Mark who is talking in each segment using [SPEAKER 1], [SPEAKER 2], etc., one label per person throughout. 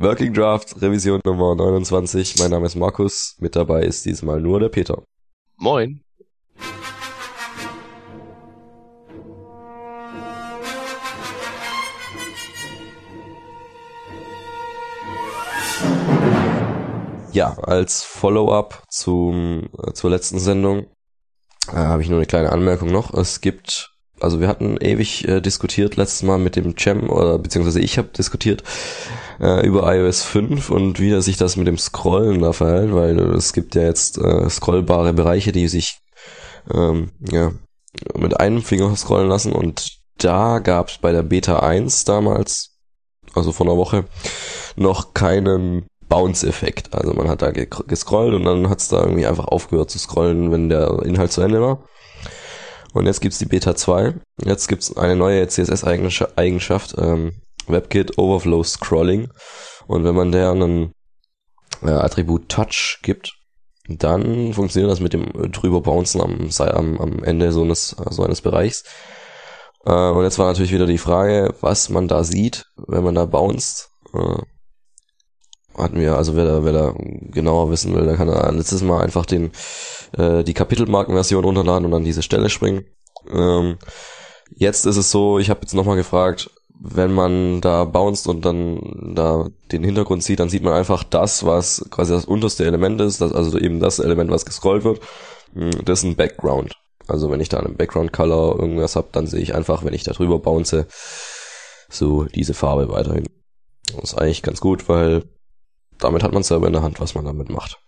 [SPEAKER 1] Working Draft, Revision Nummer 29. Mein Name ist Markus. Mit dabei ist diesmal nur der Peter.
[SPEAKER 2] Moin.
[SPEAKER 1] Ja, als Follow-up zum äh, zur letzten Sendung äh, habe ich nur eine kleine Anmerkung noch. Es gibt, also wir hatten ewig äh, diskutiert letztes Mal mit dem Cem oder beziehungsweise ich habe diskutiert äh, über iOS 5 und wie sich das mit dem Scrollen da verhält, weil es gibt ja jetzt äh, scrollbare Bereiche, die sich ähm, ja mit einem Finger scrollen lassen und da gab es bei der Beta 1 damals, also vor einer Woche, noch keinen Bounce-Effekt. Also man hat da gescrollt und dann hat es da irgendwie einfach aufgehört zu scrollen, wenn der Inhalt zu Ende war. Und jetzt gibt's die Beta 2. Jetzt gibt's eine neue CSS-Eigenschaft, ähm, WebKit Overflow Scrolling. Und wenn man der einen äh, Attribut Touch gibt, dann funktioniert das mit dem drüber Bouncen am, am, am Ende so eines, so eines Bereichs. Äh, und jetzt war natürlich wieder die Frage, was man da sieht, wenn man da bounced. Äh, hatten wir, also wer da, wer da genauer wissen will, der kann da letztes Mal einfach den, äh, die Kapitelmarkenversion runterladen und an diese Stelle springen. Ähm, jetzt ist es so, ich habe jetzt nochmal gefragt, wenn man da bounced und dann da den Hintergrund sieht, dann sieht man einfach das, was quasi das unterste Element ist, das, also eben das Element, was gescrollt wird, hm, das ist ein Background. Also wenn ich da einen Background Color irgendwas hab, dann sehe ich einfach, wenn ich da drüber bounce, so diese Farbe weiterhin. Das ist eigentlich ganz gut, weil damit hat man selber in der Hand, was man damit macht.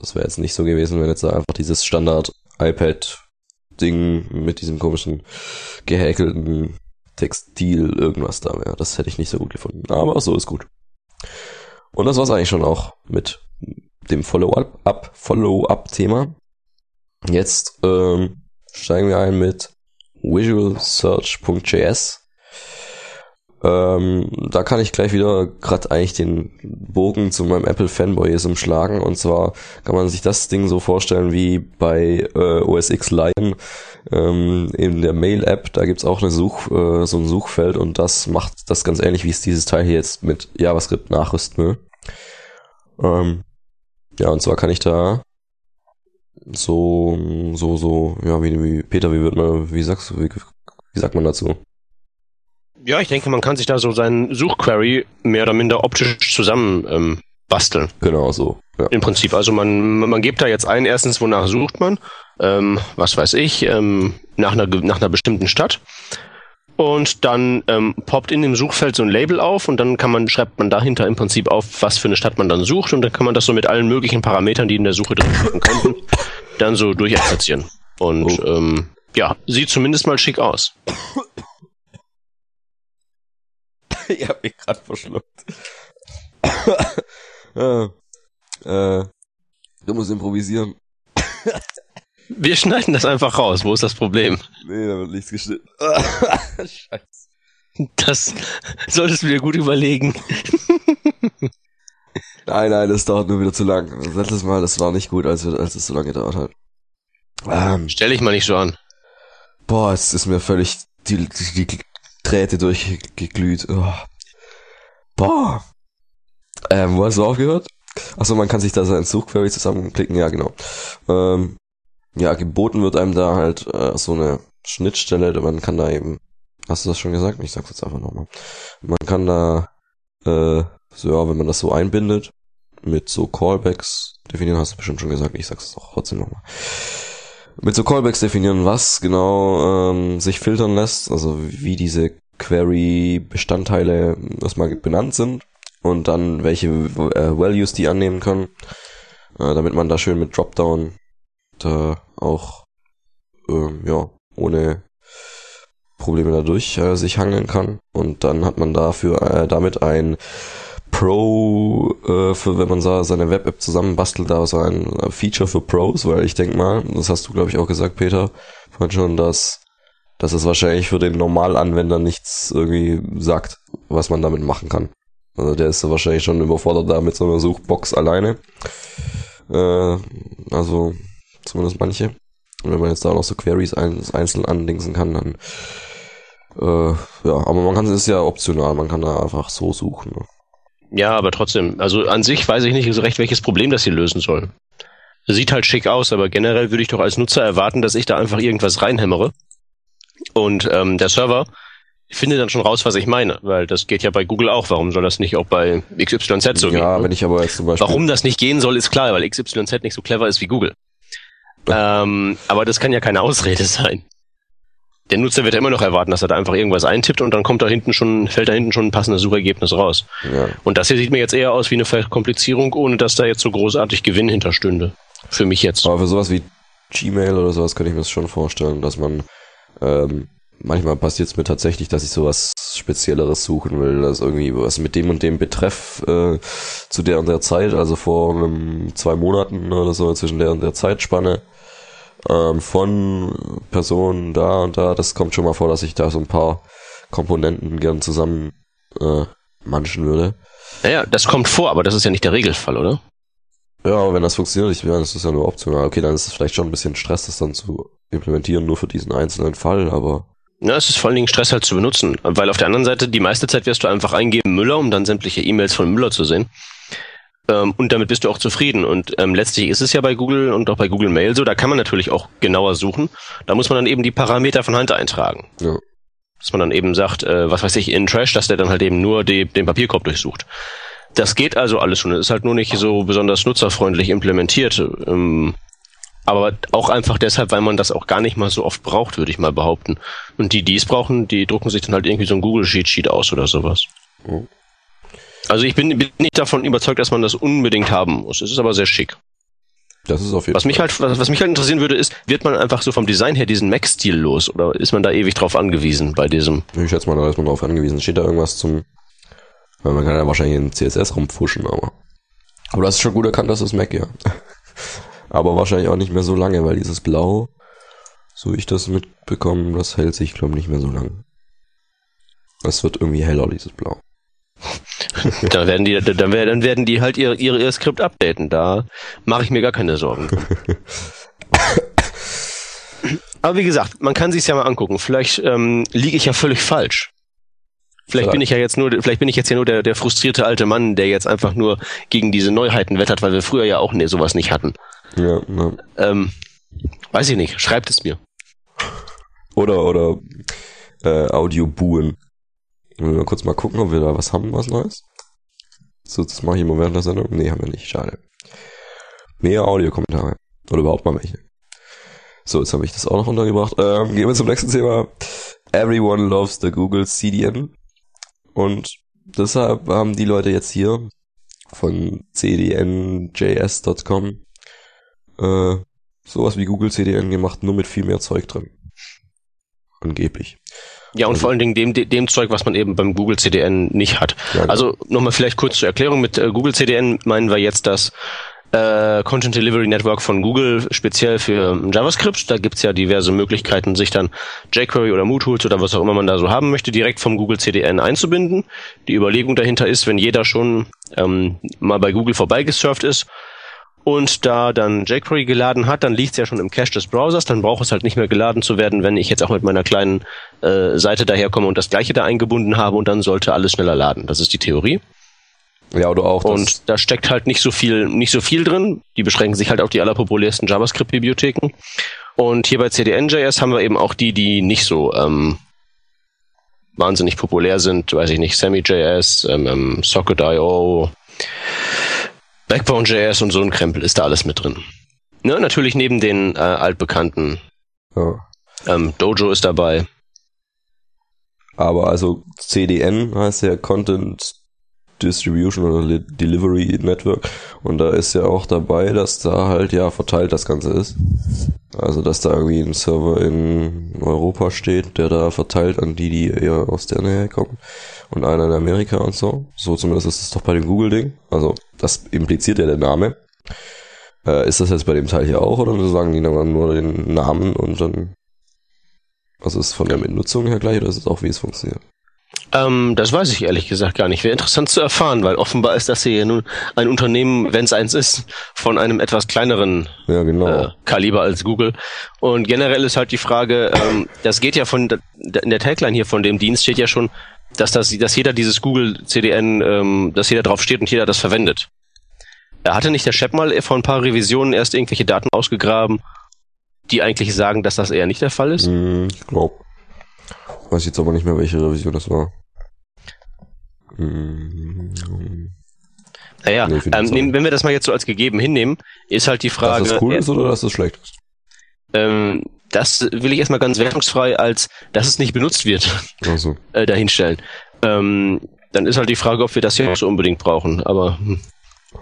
[SPEAKER 1] Das wäre jetzt nicht so gewesen, wenn jetzt einfach dieses Standard iPad Ding mit diesem komischen gehäkelten Textil irgendwas da wäre. Das hätte ich nicht so gut gefunden. Aber so ist gut. Und das war's eigentlich schon auch mit dem Follow-up Follow-up-Thema. Jetzt ähm, steigen wir ein mit visualsearch.js. Ähm, da kann ich gleich wieder gerade eigentlich den Bogen zu meinem Apple Fanboyism schlagen. Und zwar kann man sich das Ding so vorstellen wie bei äh, OS X Lion ähm, in der Mail-App. Da gibt's auch eine Such, äh, so ein Suchfeld und das macht das ganz ähnlich, wie es dieses Teil hier jetzt mit JavaScript nachrüsten will. Ähm, ja, und zwar kann ich da so, so, so, ja, wie, wie Peter, wie wird man, wie sagst du, wie, wie sagt man dazu?
[SPEAKER 2] Ja, ich denke, man kann sich da so seinen Suchquery mehr oder minder optisch zusammen ähm, basteln.
[SPEAKER 1] Genau so.
[SPEAKER 2] Ja. Im Prinzip. Also man, man gibt da jetzt ein, erstens, wonach sucht man, ähm, was weiß ich, ähm, nach, einer, nach einer bestimmten Stadt. Und dann ähm, poppt in dem Suchfeld so ein Label auf und dann kann man, schreibt man dahinter im Prinzip auf, was für eine Stadt man dann sucht und dann kann man das so mit allen möglichen Parametern, die in der Suche drin stecken könnten, dann so durchexerzieren. Und oh. ähm, ja, sieht zumindest mal schick aus.
[SPEAKER 1] ich hab mich gerade verschluckt. äh, äh, du musst improvisieren.
[SPEAKER 2] Wir schneiden das einfach raus. Wo ist das Problem?
[SPEAKER 1] Nee, da wird nichts geschnitten.
[SPEAKER 2] Scheiße. Das solltest du dir gut überlegen.
[SPEAKER 1] nein, nein, das dauert nur wieder zu lang. Das letztes Mal, das war nicht gut, als, als es so lange gedauert hat.
[SPEAKER 2] Ähm, Stell ich mal nicht so an.
[SPEAKER 1] Boah, es ist mir völlig die, die, die Drähte durchgeglüht. Oh. Boah. Ähm, wo hast du aufgehört? Achso, man kann sich da seinen Suchquery zusammenklicken, ja genau. Ähm, ja, geboten wird einem da halt äh, so eine Schnittstelle, man kann da eben, hast du das schon gesagt? Ich sag's jetzt einfach nochmal. Man kann da, äh, so ja, wenn man das so einbindet, mit so Callbacks definieren, hast du bestimmt schon gesagt, ich sag's auch trotzdem nochmal. Mit so Callbacks definieren, was genau ähm, sich filtern lässt, also wie diese Query-Bestandteile erstmal benannt sind und dann welche äh, Values die annehmen können, äh, damit man da schön mit Dropdown da auch ähm, ja ohne Probleme dadurch äh, sich hangeln kann. Und dann hat man dafür äh, damit ein Pro äh, für wenn man so seine Web-App zusammenbastelt, da so ein Feature für Pros, weil ich denke mal, das hast du glaube ich auch gesagt, Peter, vorhin schon, dass dass es wahrscheinlich für den Normalanwender nichts irgendwie sagt, was man damit machen kann. Also der ist wahrscheinlich schon überfordert da mit so einer Suchbox alleine. Äh, also zumindest manche. Und wenn man jetzt da noch so Queries einzeln andingsen kann, dann äh, ja, aber man kann es ist ja optional, man kann da einfach so suchen. Ne?
[SPEAKER 2] Ja, aber trotzdem, also an sich weiß ich nicht so recht, welches Problem das hier lösen soll. Sieht halt schick aus, aber generell würde ich doch als Nutzer erwarten, dass ich da einfach irgendwas reinhämmere. Und ähm, der Server findet dann schon raus, was ich meine, weil das geht ja bei Google auch. Warum soll das nicht auch bei XYZ so
[SPEAKER 1] ja,
[SPEAKER 2] gehen?
[SPEAKER 1] Ja, wenn ich aber jetzt zum Beispiel.
[SPEAKER 2] Warum das nicht gehen soll, ist klar, weil XYZ nicht so clever ist wie Google. Ähm, aber das kann ja keine Ausrede sein. Der Nutzer wird ja immer noch erwarten, dass er da einfach irgendwas eintippt und dann kommt da hinten schon, fällt da hinten schon ein passendes Suchergebnis raus.
[SPEAKER 1] Ja.
[SPEAKER 2] Und das hier sieht mir jetzt eher aus wie eine Verkomplizierung, ohne dass da jetzt so großartig Gewinn hinterstünde. Für mich jetzt.
[SPEAKER 1] Aber für sowas wie Gmail oder sowas könnte ich mir das schon vorstellen, dass man ähm, manchmal passiert es mir tatsächlich, dass ich sowas Spezielleres suchen will, dass irgendwie was mit dem und dem Betreff äh, zu der und der Zeit, also vor einem, zwei Monaten oder so, zwischen der und der Zeitspanne ähm, von Personen da und da, das kommt schon mal vor, dass ich da so ein paar Komponenten gern zusammen äh, manchen würde.
[SPEAKER 2] Naja, das kommt vor, aber das ist ja nicht der Regelfall, oder?
[SPEAKER 1] Ja, wenn das funktioniert, ich meine, das ist ja nur optional. Okay, dann ist es vielleicht schon ein bisschen Stress, das dann zu implementieren, nur für diesen einzelnen Fall, aber
[SPEAKER 2] Ja, es ist vor allen Dingen Stress halt zu benutzen, weil auf der anderen Seite die meiste Zeit wirst du einfach eingeben Müller, um dann sämtliche E-Mails von Müller zu sehen. Ähm, und damit bist du auch zufrieden. Und ähm, letztlich ist es ja bei Google und auch bei Google Mail so, da kann man natürlich auch genauer suchen. Da muss man dann eben die Parameter von Hand eintragen.
[SPEAKER 1] Ja.
[SPEAKER 2] Dass man dann eben sagt, äh, was weiß ich, in Trash, dass der dann halt eben nur die, den Papierkorb durchsucht. Das geht also alles schon. Es ist halt nur nicht so besonders nutzerfreundlich implementiert. Ähm, aber auch einfach deshalb, weil man das auch gar nicht mal so oft braucht, würde ich mal behaupten. Und die, die es brauchen, die drucken sich dann halt irgendwie so ein Google Sheet Sheet aus oder sowas.
[SPEAKER 1] Oh.
[SPEAKER 2] Also ich bin, bin nicht davon überzeugt, dass man das unbedingt haben muss. Es ist aber sehr schick.
[SPEAKER 1] das ist auf jeden
[SPEAKER 2] Was mich halt, was, was mich halt interessieren würde, ist, wird man einfach so vom Design her diesen Mac-Stil los oder ist man da ewig drauf angewiesen bei diesem?
[SPEAKER 1] Ich schätze mal, da ist man drauf angewiesen. Steht da irgendwas zum. Weil man kann ja wahrscheinlich in CSS rumpfuschen, aber. Aber das ist schon gut erkannt, dass das Mac, ja. aber wahrscheinlich auch nicht mehr so lange, weil dieses Blau, so ich das mitbekommen, das hält sich, glaube ich, nicht mehr so lange. Es wird irgendwie heller, dieses Blau.
[SPEAKER 2] Da werden die, dann werden, dann werden die halt ihr, ihr, ihr Skript updaten. Da mache ich mir gar keine Sorgen. Aber wie gesagt, man kann sich's ja mal angucken. Vielleicht ähm, liege ich ja völlig falsch. Vielleicht bin ich ja jetzt nur, vielleicht bin ich jetzt ja nur der, der frustrierte alte Mann, der jetzt einfach nur gegen diese Neuheiten wettert, weil wir früher ja auch nee, sowas nicht hatten.
[SPEAKER 1] Ja, ja.
[SPEAKER 2] Ähm, weiß ich nicht. Schreibt es mir.
[SPEAKER 1] Oder, oder äh, Audio-Buhen. Wollen wir mal kurz mal gucken, ob wir da was haben, was Neues? So, das mache ich immer während der Sendung. Nee, haben wir nicht. Schade. Mehr Audiokommentare. Oder überhaupt mal welche. So, jetzt habe ich das auch noch untergebracht. Ähm, gehen wir zum nächsten Thema. Everyone loves the Google CDN. Und deshalb haben die Leute jetzt hier von cdnjs.com äh, sowas wie Google CDN gemacht, nur mit viel mehr Zeug drin. Angeblich.
[SPEAKER 2] Ja, und
[SPEAKER 1] Also-
[SPEAKER 2] vor allen Dingen dem, dem Zeug, was man eben beim Google CDN nicht hat.
[SPEAKER 1] Ja,
[SPEAKER 2] Also nochmal vielleicht kurz zur Erklärung. Mit äh, Google CDN meinen wir jetzt das äh, Content Delivery Network von Google speziell für ähm, JavaScript. Da gibt's ja diverse Möglichkeiten, sich dann jQuery oder MooTools oder was auch immer man da so haben möchte, direkt vom Google CDN einzubinden. Die Überlegung dahinter ist, wenn jeder schon ähm, mal bei Google vorbeigesurft ist und da dann jQuery geladen hat, dann liegt's ja schon im Cache des Browsers, dann braucht es halt nicht mehr geladen zu werden, wenn ich jetzt auch mit meiner kleinen äh, Seite daherkomme und das gleiche da eingebunden habe und dann sollte alles schneller laden. Das ist die Theorie.
[SPEAKER 1] Ja, oder auch
[SPEAKER 2] Und da steckt halt nicht so viel, nicht so viel drin. Die beschränken sich halt auf die allerpopulärsten JavaScript-Bibliotheken. Und hier bei CDN.js haben wir eben auch die, die nicht so ähm, wahnsinnig populär sind. Weiß ich nicht, Semi.js, ähm, Socket.io, Backbone.js und so ein Krempel ist da alles mit drin. Ne, natürlich neben den äh, altbekannten
[SPEAKER 1] ja.
[SPEAKER 2] ähm, Dojo ist dabei.
[SPEAKER 1] Aber also CDN heißt ja Content Distribution oder Li- Delivery Network. Und da ist ja auch dabei, dass da halt ja verteilt das Ganze ist. Also dass da irgendwie ein Server in Europa steht, der da verteilt an die, die eher aus der Nähe kommen. Und einer in Amerika und so. So zumindest ist es doch bei dem Google-Ding. Also das impliziert ja der Name. Äh, ist das jetzt bei dem Teil hier auch oder sagen die dann nur den Namen und dann also ist es von der Benutzung her gleich oder ist es auch, wie es funktioniert?
[SPEAKER 2] Ähm, das weiß ich ehrlich gesagt gar nicht. Wäre interessant zu erfahren, weil offenbar ist das hier nun ein Unternehmen, wenn es eins ist, von einem etwas kleineren
[SPEAKER 1] Ja, genau.
[SPEAKER 2] äh, Kaliber als Google. Und generell ist halt die Frage, ähm, das geht ja von, in der Tagline hier von dem Dienst steht ja schon dass das, dass jeder dieses Google CDN, ähm, dass jeder drauf steht und jeder das verwendet. Er hatte nicht der Chef mal vor ein paar Revisionen erst irgendwelche Daten ausgegraben, die eigentlich sagen, dass das eher nicht der Fall ist?
[SPEAKER 1] Hm, ich glaube. Weiß jetzt aber nicht mehr, welche Revision das war. Hm,
[SPEAKER 2] naja,
[SPEAKER 1] Nee,
[SPEAKER 2] ähm, nehmen, wenn wir das mal jetzt so als gegeben hinnehmen, ist halt die Frage.
[SPEAKER 1] dass das cool
[SPEAKER 2] äh,
[SPEAKER 1] ist oder dass das schlecht ist?
[SPEAKER 2] ähm, das will ich erstmal ganz wertungsfrei als, dass es nicht benutzt wird,
[SPEAKER 1] Also,
[SPEAKER 2] äh, dahinstellen. Ähm, dann ist halt die Frage, ob wir das hier auch so unbedingt brauchen. Aber hm.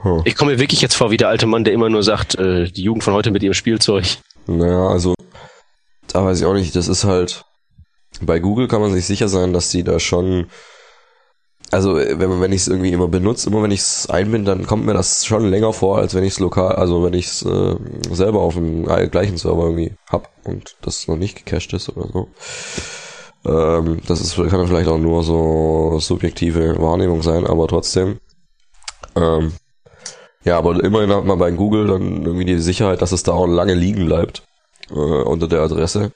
[SPEAKER 1] huh.
[SPEAKER 2] ich komme mir wirklich jetzt vor wie der alte Mann, der immer nur sagt, äh, die Jugend von heute mit ihrem Spielzeug.
[SPEAKER 1] Naja, also, da weiß ich auch nicht, das ist halt, bei Google kann man sich sicher sein, dass die da schon, also wenn wenn ich es irgendwie immer benutze, immer wenn ich es einbinde, dann kommt mir das schon länger vor, als wenn ich es lokal, also wenn ich es äh, selber auf dem gleichen Server irgendwie hab und das noch nicht gecached ist oder so. Ähm, das ist, kann vielleicht auch nur so subjektive Wahrnehmung sein, aber trotzdem. Ähm, ja, aber immerhin hat man bei Google dann irgendwie die Sicherheit, dass es da auch lange liegen bleibt äh, unter der Adresse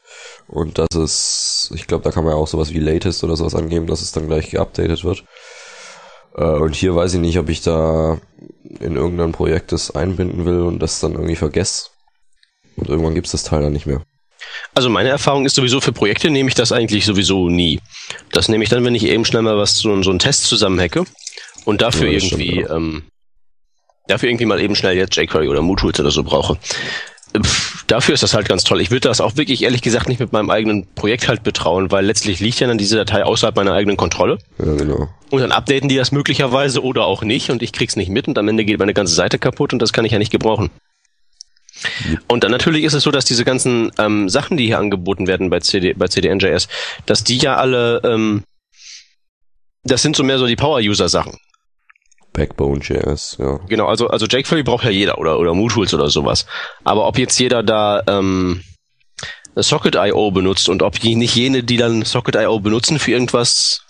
[SPEAKER 1] und dass es, ich glaube, da kann man ja auch sowas wie Latest oder sowas angeben, dass es dann gleich geupdatet wird. Äh, und hier weiß ich nicht, ob ich da in irgendein Projekt das einbinden will und das dann irgendwie vergesse. Und irgendwann gibt's das Teil dann nicht mehr.
[SPEAKER 2] Also meine Erfahrung ist sowieso, für Projekte nehme ich das eigentlich sowieso nie. Das nehme ich dann, wenn ich eben schnell mal was, so, so einen Test zusammenhacke und dafür
[SPEAKER 1] Ja, das stimmt,
[SPEAKER 2] irgendwie,
[SPEAKER 1] ja.
[SPEAKER 2] ähm, dafür irgendwie mal eben schnell jetzt jQuery oder MooTools oder so brauche. Pff, dafür ist das halt ganz toll. Ich würde das auch wirklich ehrlich gesagt nicht mit meinem eigenen Projekt halt betrauen, weil letztlich liegt ja dann diese Datei außerhalb meiner eigenen Kontrolle.
[SPEAKER 1] Ja, genau.
[SPEAKER 2] Und dann updaten die das möglicherweise oder auch nicht und ich krieg's nicht mit und am Ende geht meine ganze Seite kaputt und das kann ich ja nicht gebrauchen. Und dann natürlich ist es so, dass diese ganzen ähm, Sachen, die hier angeboten werden bei, CD, bei CDNJS, dass die ja alle, ähm, das sind so mehr so die Power-User-Sachen.
[SPEAKER 1] Backbone.js, ja.
[SPEAKER 2] Genau, also, also jQuery braucht ja jeder oder, oder MooTools oder sowas. Aber ob jetzt jeder da ähm, Socket.io benutzt und ob die nicht jene, die dann Socket.io benutzen für irgendwas,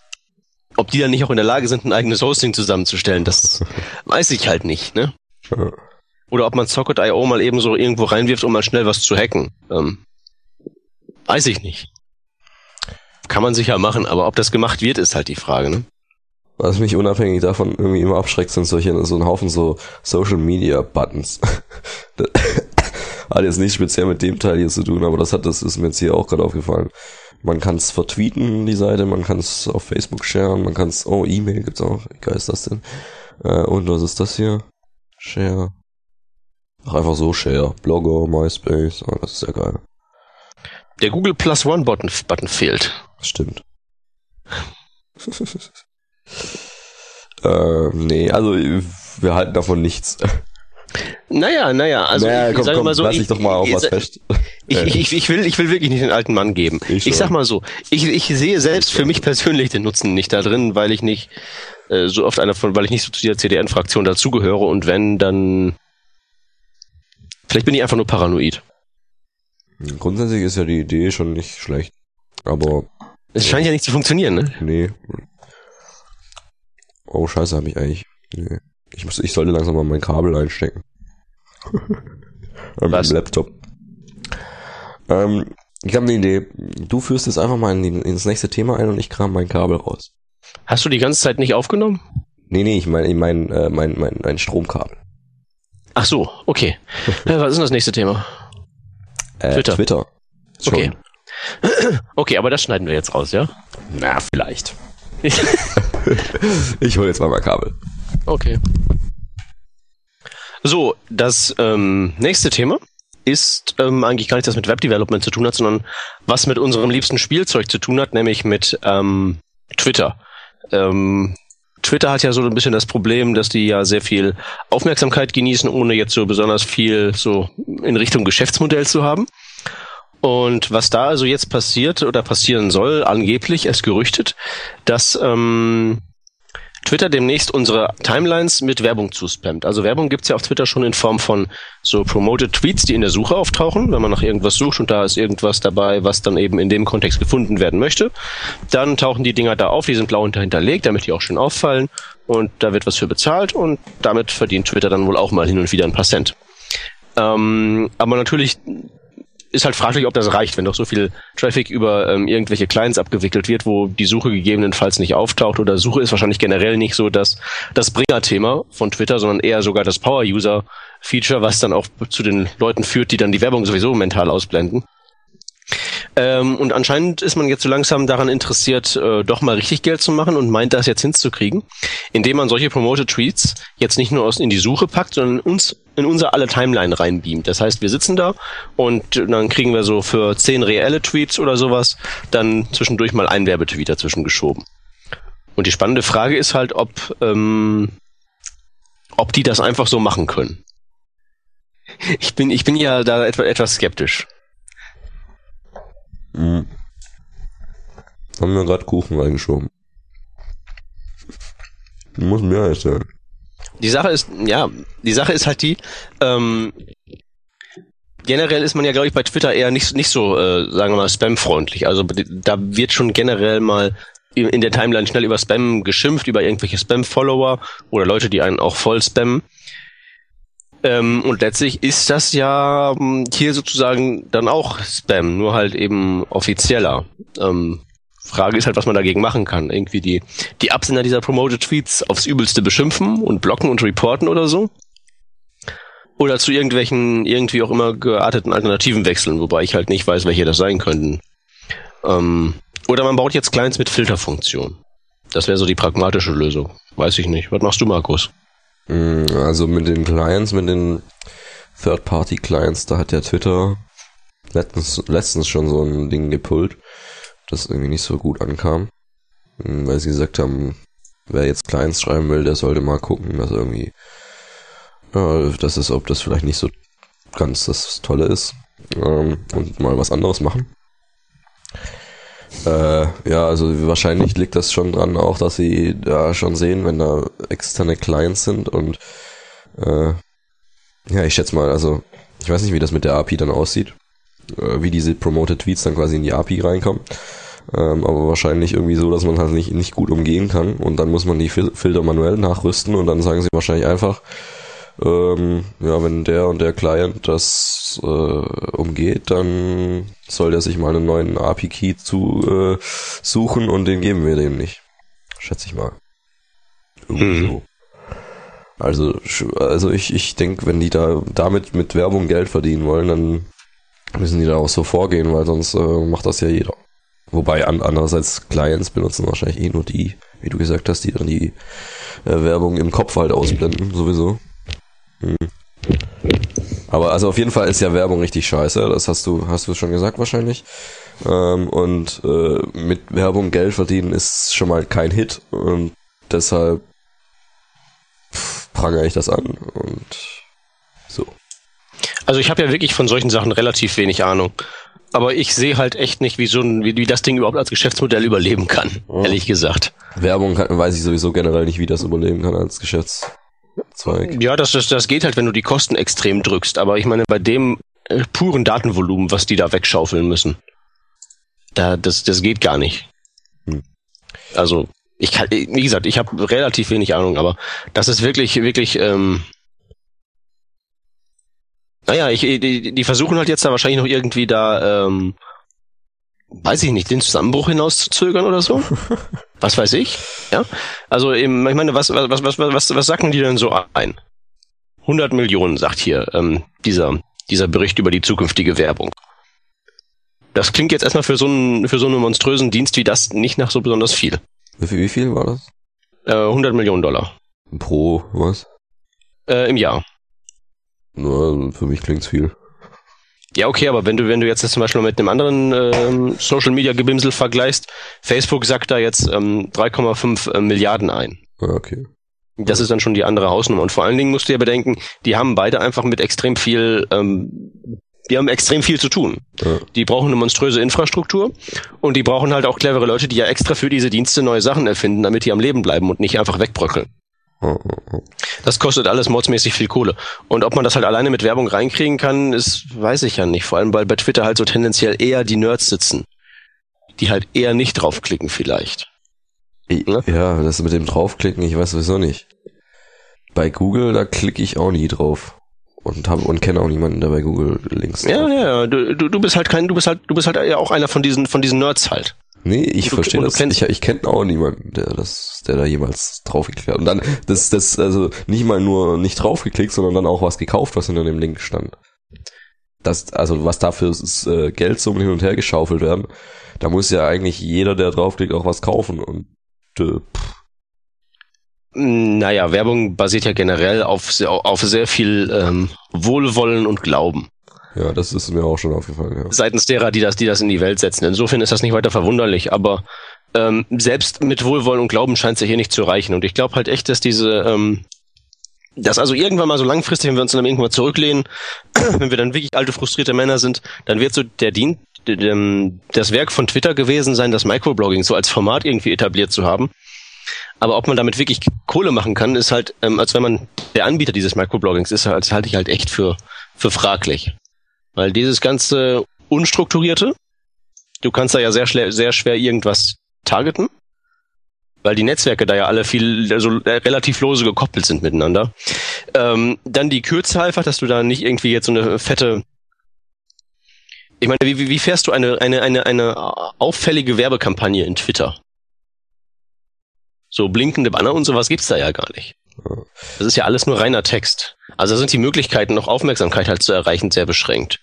[SPEAKER 2] ob die dann nicht auch in der Lage sind, ein eigenes Hosting zusammenzustellen, das weiß ich halt nicht, ne?
[SPEAKER 1] Ja.
[SPEAKER 2] Oder ob man Socket.io mal eben so irgendwo reinwirft, um mal schnell was zu hacken. Ähm, weiß ich nicht. Kann man sicher machen, aber ob das gemacht wird, ist halt die Frage, ne?
[SPEAKER 1] Was mich unabhängig davon irgendwie immer abschreckt, sind solche, so ein Haufen so Social Media Buttons. Das hat jetzt nicht speziell mit dem Teil hier zu tun, aber das hat, das ist mir jetzt hier auch gerade aufgefallen. Man kann es vertweeten, die Seite, man kann es auf Facebook sharen, man kann es, oh, E-Mail gibt's auch. Wie geil ist das denn? Äh, und was ist das hier? Share. Ach, einfach so Share. Blogger, MySpace, oh, das ist ja geil.
[SPEAKER 2] Der Google Plus One Button, Button fehlt.
[SPEAKER 1] Stimmt. äh, nee, also wir halten davon nichts.
[SPEAKER 2] Naja, naja, also
[SPEAKER 1] naja,
[SPEAKER 2] ich,
[SPEAKER 1] komm,
[SPEAKER 2] sag
[SPEAKER 1] komm,
[SPEAKER 2] mal so,
[SPEAKER 1] lass
[SPEAKER 2] ich,
[SPEAKER 1] dich doch mal auf
[SPEAKER 2] ich,
[SPEAKER 1] was fest.
[SPEAKER 2] ich, ich, ich, will, ich will wirklich nicht den alten Mann geben.
[SPEAKER 1] Ich
[SPEAKER 2] Ich, sag mal so, ich, ich sehe selbst für mich persönlich den Nutzen nicht da drin, weil ich nicht äh, so oft einer von, weil ich nicht so zu dieser CDN-Fraktion dazugehöre und wenn, dann vielleicht bin ich einfach nur paranoid.
[SPEAKER 1] Grundsätzlich ist ja die Idee schon nicht schlecht. Aber
[SPEAKER 2] Es scheint ja nicht zu funktionieren, ne?
[SPEAKER 1] nee. Oh, scheiße, hab ich eigentlich. Nee. Ich, muss, ich sollte langsam mal mein Kabel einstecken. An meinem Laptop. Ähm, ich habe eine Idee. Du führst jetzt einfach mal in die, ins nächste Thema ein und ich kram mein Kabel raus.
[SPEAKER 2] Hast du die ganze Zeit nicht aufgenommen?
[SPEAKER 1] Nee, nee, ich meine ich mein, äh, mein, mein, mein Stromkabel.
[SPEAKER 2] Ach so, okay. Was ist denn das nächste Thema?
[SPEAKER 1] Äh,
[SPEAKER 2] Twitter.
[SPEAKER 1] Twitter. Schon.
[SPEAKER 2] Okay. Okay, aber das schneiden wir jetzt raus, ja?
[SPEAKER 1] Na, vielleicht. Ich hole jetzt mal mein Kabel.
[SPEAKER 2] Okay. So, das ähm, nächste Thema ist ähm, eigentlich gar nicht das mit Webdevelopment zu tun hat, sondern was mit unserem liebsten Spielzeug zu tun hat, nämlich mit ähm, Twitter. Ähm, Twitter hat ja so ein bisschen das Problem, dass die ja sehr viel Aufmerksamkeit genießen, ohne jetzt so besonders viel so in Richtung Geschäftsmodell zu haben. Und was da also jetzt passiert oder passieren soll, angeblich, es gerüchtet, dass ähm, Twitter demnächst unsere Timelines mit Werbung zuspammt. Also Werbung gibt's ja auf Twitter schon in Form von so promoted Tweets, die in der Suche auftauchen, wenn man nach irgendwas sucht und da ist irgendwas dabei, was dann eben in dem Kontext gefunden werden möchte. Dann tauchen die Dinger da auf, die sind blau hinterlegt, damit die auch schön auffallen und da wird was für bezahlt und damit verdient Twitter dann wohl auch mal hin und wieder ein paar Cent. Ähm, aber natürlich ist halt fraglich, ob das reicht, wenn doch so viel Traffic über ähm, irgendwelche Clients abgewickelt wird, wo die Suche gegebenenfalls nicht auftaucht oder Suche ist wahrscheinlich generell nicht so das, das Bringer-Thema von Twitter, sondern eher sogar das Power-User-Feature, was dann auch zu den Leuten führt, die dann die Werbung sowieso mental ausblenden. Ähm, und anscheinend ist man jetzt so langsam daran interessiert, äh, doch mal richtig Geld zu machen und meint, das jetzt hinzukriegen, indem man solche Promoted Tweets jetzt nicht nur aus in die Suche packt, sondern uns in unser alle Timeline reinbeamt. Das heißt, wir sitzen da und dann kriegen wir so für zehn reelle Tweets oder sowas dann zwischendurch mal ein Werbetweet dazwischen geschoben. Und die spannende Frage ist halt, ob, ähm, ob die das einfach so machen können. Ich bin, ich bin ja da etwa, etwas skeptisch.
[SPEAKER 1] Mhm. Haben wir gerade Kuchen reingeschoben. Du musst mehr erzählen.
[SPEAKER 2] Die Sache ist, ja, die Sache ist halt die, ähm, generell ist man ja, glaube ich, bei Twitter eher nicht, nicht so, äh, sagen wir mal, spamfreundlich. Also da wird schon generell mal in der Timeline schnell über Spam geschimpft, über irgendwelche Spam-Follower oder Leute, die einen auch voll spammen. Ähm, und letztlich ist das ja ähm, hier sozusagen dann auch Spam, nur halt eben offizieller. Ähm, Frage ist halt, was man dagegen machen kann. Irgendwie die, die Absender dieser Promoted Tweets aufs Übelste beschimpfen und blocken und reporten oder so. Oder zu irgendwelchen, irgendwie auch immer gearteten Alternativen wechseln, wobei ich halt nicht weiß, welche das sein könnten. Ähm, oder man baut jetzt Clients mit Filterfunktion. Das wäre so die pragmatische Lösung. Weiß ich nicht. Was machst du, Markus?
[SPEAKER 1] Mm, also mit den Clients, mit den Third-Party-Clients, da hat der Twitter letztens, letztens schon so ein Ding gepullt, das irgendwie nicht so gut ankam. Mm, weil sie gesagt haben, wer jetzt Clients schreiben will, der sollte mal gucken, dass irgendwie, ja, das ist, ob das vielleicht nicht so ganz das Tolle ist. Ähm, und mal was anderes machen. Äh, ja, also wahrscheinlich liegt das schon dran auch, dass sie da schon sehen, wenn da externe Clients sind und äh, ja, ich schätze mal, also ich weiß nicht, wie das mit der API dann aussieht, äh, wie diese Promoted Tweets dann quasi in die API reinkommen. Ähm, aber wahrscheinlich irgendwie so, dass man halt nicht, nicht gut umgehen kann und dann muss man die Fil Filter manuell nachrüsten und dann sagen sie wahrscheinlich einfach, ähm, ja, wenn der und der Client das äh, umgeht, dann soll der sich mal einen neuen API-Key zu äh, suchen und den geben wir dem nicht. Schätze ich mal. Mhm. So. Also, also ich, ich denke, wenn die da damit mit Werbung Geld verdienen wollen, dann müssen die da auch so vorgehen, weil sonst äh, macht das ja jeder. Wobei an, andererseits Clients benutzen wahrscheinlich eh nur die, wie du gesagt hast, die dann die äh, Werbung im Kopf halt ausblenden, sowieso. Hm. Aber also auf jeden Fall ist ja Werbung richtig scheiße. Das hast du, hast du schon gesagt wahrscheinlich. Ähm, und äh, mit Werbung Geld verdienen ist schon mal kein Hit. Und deshalb prangere ich das an und so.
[SPEAKER 2] Also ich habe ja wirklich von solchen Sachen relativ wenig Ahnung. Aber ich sehe halt echt nicht, wie so ein, wie, wie das Ding überhaupt als Geschäftsmodell überleben kann, oh. ehrlich gesagt.
[SPEAKER 1] Werbung kann, weiß ich sowieso generell nicht, wie das überleben kann als Geschäfts.
[SPEAKER 2] Zeug. Ja, das, das, das geht halt, wenn du die Kosten extrem drückst. Aber ich meine, bei dem äh, puren Datenvolumen, was die da wegschaufeln müssen, da, das, das geht gar nicht. Hm. Also, ich kann, wie gesagt, ich habe relativ wenig Ahnung, aber das ist wirklich, wirklich, ähm, naja, ich, die, die versuchen halt jetzt da wahrscheinlich noch irgendwie da ähm, weiß ich nicht, den Zusammenbruch hinauszuzögern oder so? was weiß ich? Ja. Also eben, ich meine, was, was, was, was, was sagen die denn so ein? 100 Millionen, sagt hier ähm, dieser, dieser Bericht über die zukünftige Werbung. Das klingt jetzt erstmal für so einen, für so einen monströsen Dienst wie das nicht nach so besonders viel.
[SPEAKER 1] Wie viel, wie viel war das?
[SPEAKER 2] Äh, 100 Millionen Dollar.
[SPEAKER 1] Pro was?
[SPEAKER 2] Äh, Im Jahr.
[SPEAKER 1] Na, für mich klingt's viel.
[SPEAKER 2] Ja, okay, aber wenn du, wenn du jetzt das zum Beispiel mit einem anderen ähm, Social Media Gebimsel vergleichst, Facebook sagt da jetzt ähm, 3,5 äh, Milliarden ein.
[SPEAKER 1] Ah, okay.
[SPEAKER 2] Das ist dann schon die andere Hausnummer. Und vor allen Dingen musst du ja bedenken, die haben beide einfach mit extrem viel, ähm, die haben extrem viel zu tun. Ja. Die brauchen eine monströse Infrastruktur und die brauchen halt auch clevere Leute, die ja extra für diese Dienste neue Sachen erfinden, damit die am Leben bleiben und nicht einfach wegbröckeln. Das kostet alles mordsmäßig viel Kohle. Und ob man das halt alleine mit Werbung reinkriegen kann, ist, weiß ich ja nicht. Vor allem, weil bei Twitter halt so tendenziell eher die Nerds sitzen. Die halt eher nicht draufklicken vielleicht.
[SPEAKER 1] Ne? Ja, das mit dem draufklicken, ich weiß sowieso nicht. Bei Google, da klicke ich auch nie drauf. und habe und kenne auch niemanden, der bei Google Links.
[SPEAKER 2] Ja, ja, ja. Du, du, du bist halt kein, du bist halt, du bist halt ja auch einer von diesen, von diesen Nerds halt.
[SPEAKER 1] Nee, ich
[SPEAKER 2] Du-
[SPEAKER 1] verstehe das.
[SPEAKER 2] kennst-
[SPEAKER 1] Ich, ich kenne auch niemanden, der das, der da jemals draufgeklickt hat. Und dann, das, das, also nicht mal nur nicht draufgeklickt, sondern dann auch was gekauft, was hinter dem Link stand. Das, also was dafür ist, äh, Geldsummen hin und her geschaufelt werden, da muss ja eigentlich jeder, der draufklickt, auch was kaufen. Und äh, pff,
[SPEAKER 2] Naja, Werbung basiert ja generell auf sehr, auf sehr viel ähm, Wohlwollen und Glauben.
[SPEAKER 1] Ja, das ist mir auch schon aufgefallen. Ja.
[SPEAKER 2] Seitens derer, die das, die das in die Welt setzen. Insofern ist das nicht weiter verwunderlich, aber ähm, selbst mit Wohlwollen und Glauben scheint es ja hier nicht zu reichen. Und ich glaube halt echt, dass diese, ähm, dass also irgendwann mal so langfristig, wenn wir uns dann irgendwann mal zurücklehnen, wenn wir dann wirklich alte, frustrierte Männer sind, dann wird so der Dien dem- das Werk von Twitter gewesen sein, das Microblogging so als Format irgendwie etabliert zu haben. Aber ob man damit wirklich Kohle machen kann, ist halt, ähm, als wenn man der Anbieter dieses Microbloggings ist, halt, halte ich halt echt für, für fraglich. Weil dieses ganze Unstrukturierte, du kannst da ja sehr, schle- sehr schwer irgendwas targeten, weil die Netzwerke da ja alle viel, also äh, relativ lose gekoppelt sind miteinander. Ähm, dann die Kürze einfach, dass du da nicht irgendwie jetzt so eine fette ich meine, wie wie fährst du eine, eine, eine, eine auffällige Werbekampagne in Twitter? So blinkende Banner und sowas gibt's da ja gar nicht. Das ist ja alles nur reiner Text. Also da sind die Möglichkeiten, noch Aufmerksamkeit halt zu erreichen, sehr beschränkt.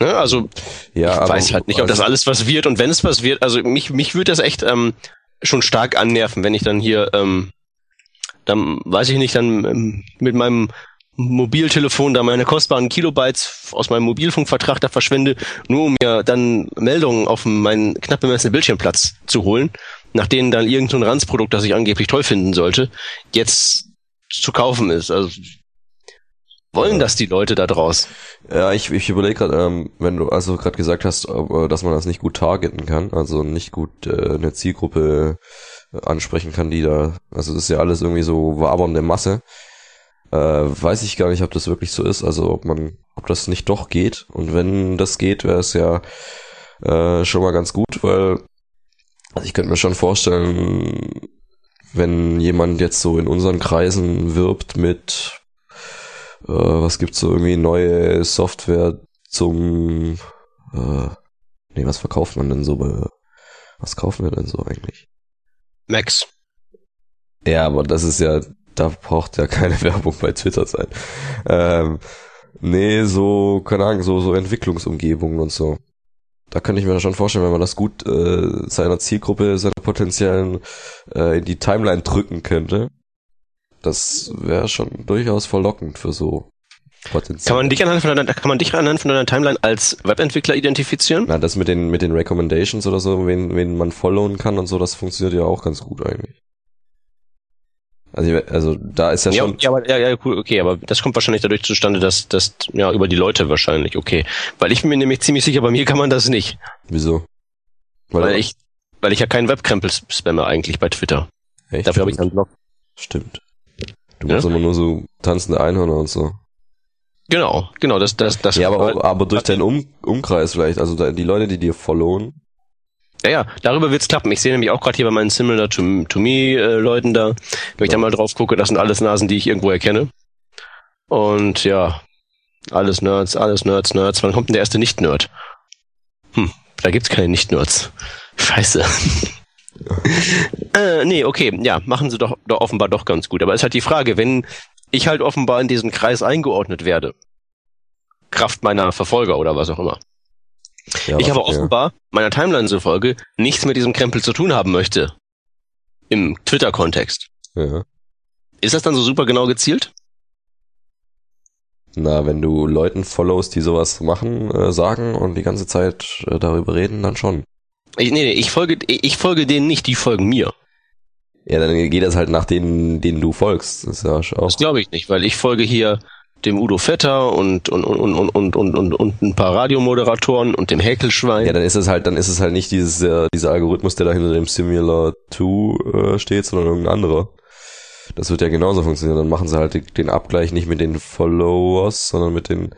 [SPEAKER 2] Ne, also
[SPEAKER 1] Ja,
[SPEAKER 2] ich
[SPEAKER 1] aber-
[SPEAKER 2] weiß halt nicht, ob das alles was wird und wenn es was wird, also mich, mich würde das echt ähm, schon stark annerven, wenn ich dann hier, ähm, dann weiß ich nicht, dann ähm, mit meinem Mobiltelefon da meine kostbaren Kilobytes aus meinem Mobilfunkvertrag da verschwende, nur um mir dann Meldungen auf meinen knapp bemessenen Bildschirmplatz zu holen, nach denen dann irgendein so ein Ranzprodukt, das ich angeblich toll finden sollte, jetzt zu kaufen ist. Also wollen
[SPEAKER 1] Ja.
[SPEAKER 2] das die Leute da draus?
[SPEAKER 1] Ja, ich, ich überlege gerade, ähm, wenn du also gerade gesagt hast, äh, dass man das nicht gut targeten kann, also nicht gut äh, eine Zielgruppe äh, ansprechen kann, die da, also das ist ja alles irgendwie so wabernde Masse. Äh, weiß ich gar nicht, ob das wirklich so ist, also ob man, ob das nicht doch geht. Und wenn das geht, wäre es ja äh, schon mal ganz gut, weil also ich könnte mir schon vorstellen, wenn jemand jetzt so in unseren Kreisen wirbt mit äh, was gibt's so irgendwie neue Software zum äh, nee, was verkauft man denn so bei was kaufen wir denn so eigentlich?
[SPEAKER 2] Max.
[SPEAKER 1] Ja, aber das ist ja, da braucht ja keine Werbung bei Twitter sein. Ähm, nee, so, keine Ahnung, so, so Entwicklungsumgebungen und so. Da könnte ich mir schon vorstellen, wenn man das gut äh, seiner Zielgruppe, seiner potenziellen äh, in die Timeline drücken könnte. Das wäre schon durchaus verlockend für so potenziell.
[SPEAKER 2] Kann man dich anhand von deiner, kann man dich anhand von deiner Timeline als Webentwickler identifizieren?
[SPEAKER 1] Na, das mit den, mit den Recommendations oder so, wen, wen man followen kann und so, das funktioniert ja auch ganz gut eigentlich. Also, also da ist ja
[SPEAKER 2] Ja,
[SPEAKER 1] schon.
[SPEAKER 2] ja, aber, ja, ja, cool, okay, aber das kommt wahrscheinlich dadurch zustande, dass das, ja, über die Leute wahrscheinlich, okay. Weil ich bin mir nämlich ziemlich sicher, bei mir kann man das nicht.
[SPEAKER 1] Wieso?
[SPEAKER 2] Weil, ich, weil ich ja keinen Webkrempel spamme eigentlich bei Twitter.
[SPEAKER 1] echt?
[SPEAKER 2] Dafür habe ich einen Blog.
[SPEAKER 1] Stimmt. Du
[SPEAKER 2] Ja?
[SPEAKER 1] machst immer nur so tanzende Einhörner und so.
[SPEAKER 2] Genau, genau, das, das, das.
[SPEAKER 1] Ja, aber, auch, aber durch deinen um Umkreis vielleicht, also die Leute, die dir followen.
[SPEAKER 2] Ja, ja, darüber wird's klappen. Ich sehe nämlich auch gerade hier bei meinen Similar to, to Me äh, da, wenn ich da mal drauf gucke, das sind alles Nasen, die ich irgendwo erkenne. Und ja, alles Nerds, alles Nerds, Nerds. Wann kommt denn der erste Nicht-Nerd? Hm, da gibt's keine Nicht-Nerds. Scheiße. äh, nee, okay, ja, machen sie doch, doch offenbar doch ganz gut. Aber es ist halt die Frage, wenn ich halt offenbar in diesen Kreis eingeordnet werde, Kraft meiner Verfolger oder was auch immer,
[SPEAKER 1] Ja,
[SPEAKER 2] ich aber
[SPEAKER 1] ja.
[SPEAKER 2] offenbar meiner Timeline zufolge nichts mit diesem Krempel zu tun haben möchte. Im Twitter-Kontext.
[SPEAKER 1] Ja.
[SPEAKER 2] Ist das dann so super genau gezielt?
[SPEAKER 1] Na, wenn du Leuten followst, die sowas machen, äh, sagen und die ganze Zeit äh, darüber reden, dann schon.
[SPEAKER 2] Ich, nee, nee, ich folge, ich folge denen nicht, die folgen mir.
[SPEAKER 1] Ja, dann geht das halt nach denen, denen du folgst. Das ja auch.
[SPEAKER 2] Das glaube ich nicht, weil ich folge hier dem Udo Vetter und, und, und, und, und, und, und, und ein paar Radiomoderatoren und dem Häkelschwein.
[SPEAKER 1] Ja, dann ist es halt, dann ist es halt nicht dieses, äh, dieser Algorithmus, der da hinter dem Similar 2 äh, steht, sondern irgendein anderer. Das wird ja genauso funktionieren. Dann machen sie halt den Abgleich nicht mit den Followers, sondern mit den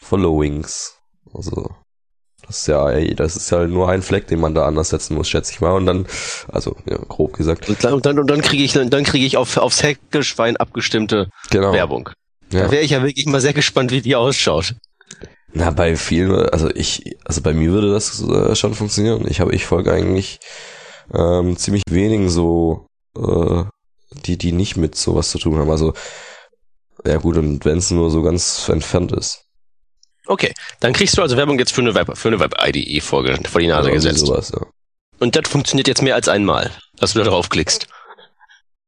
[SPEAKER 1] Followings. Also, Das ist ja, ey, das ist ja nur ein Fleck, den man da anders setzen muss, schätze ich mal. Und dann, also ja, grob gesagt.
[SPEAKER 2] Und dann, und dann, und dann kriege ich, dann kriege ich auf, aufs Heckeschwein abgestimmte
[SPEAKER 1] Genau.
[SPEAKER 2] Werbung.
[SPEAKER 1] Ja.
[SPEAKER 2] Da wäre ich ja wirklich mal sehr gespannt, wie die ausschaut.
[SPEAKER 1] Na, bei vielen, also ich, also bei mir würde das äh, schon funktionieren. Ich habe, ich folge eigentlich ähm, ziemlich wenigen so, äh, die, die nicht mit sowas zu tun haben. Also, ja gut, und wenn es nur so ganz entfernt ist.
[SPEAKER 2] Okay, dann kriegst du also Werbung jetzt für eine Web, für eine Web-IDE vor, vor die Nase
[SPEAKER 1] irgendwie
[SPEAKER 2] gesetzt.
[SPEAKER 1] Sowas, ja.
[SPEAKER 2] Und das funktioniert jetzt mehr als einmal, dass du da draufklickst.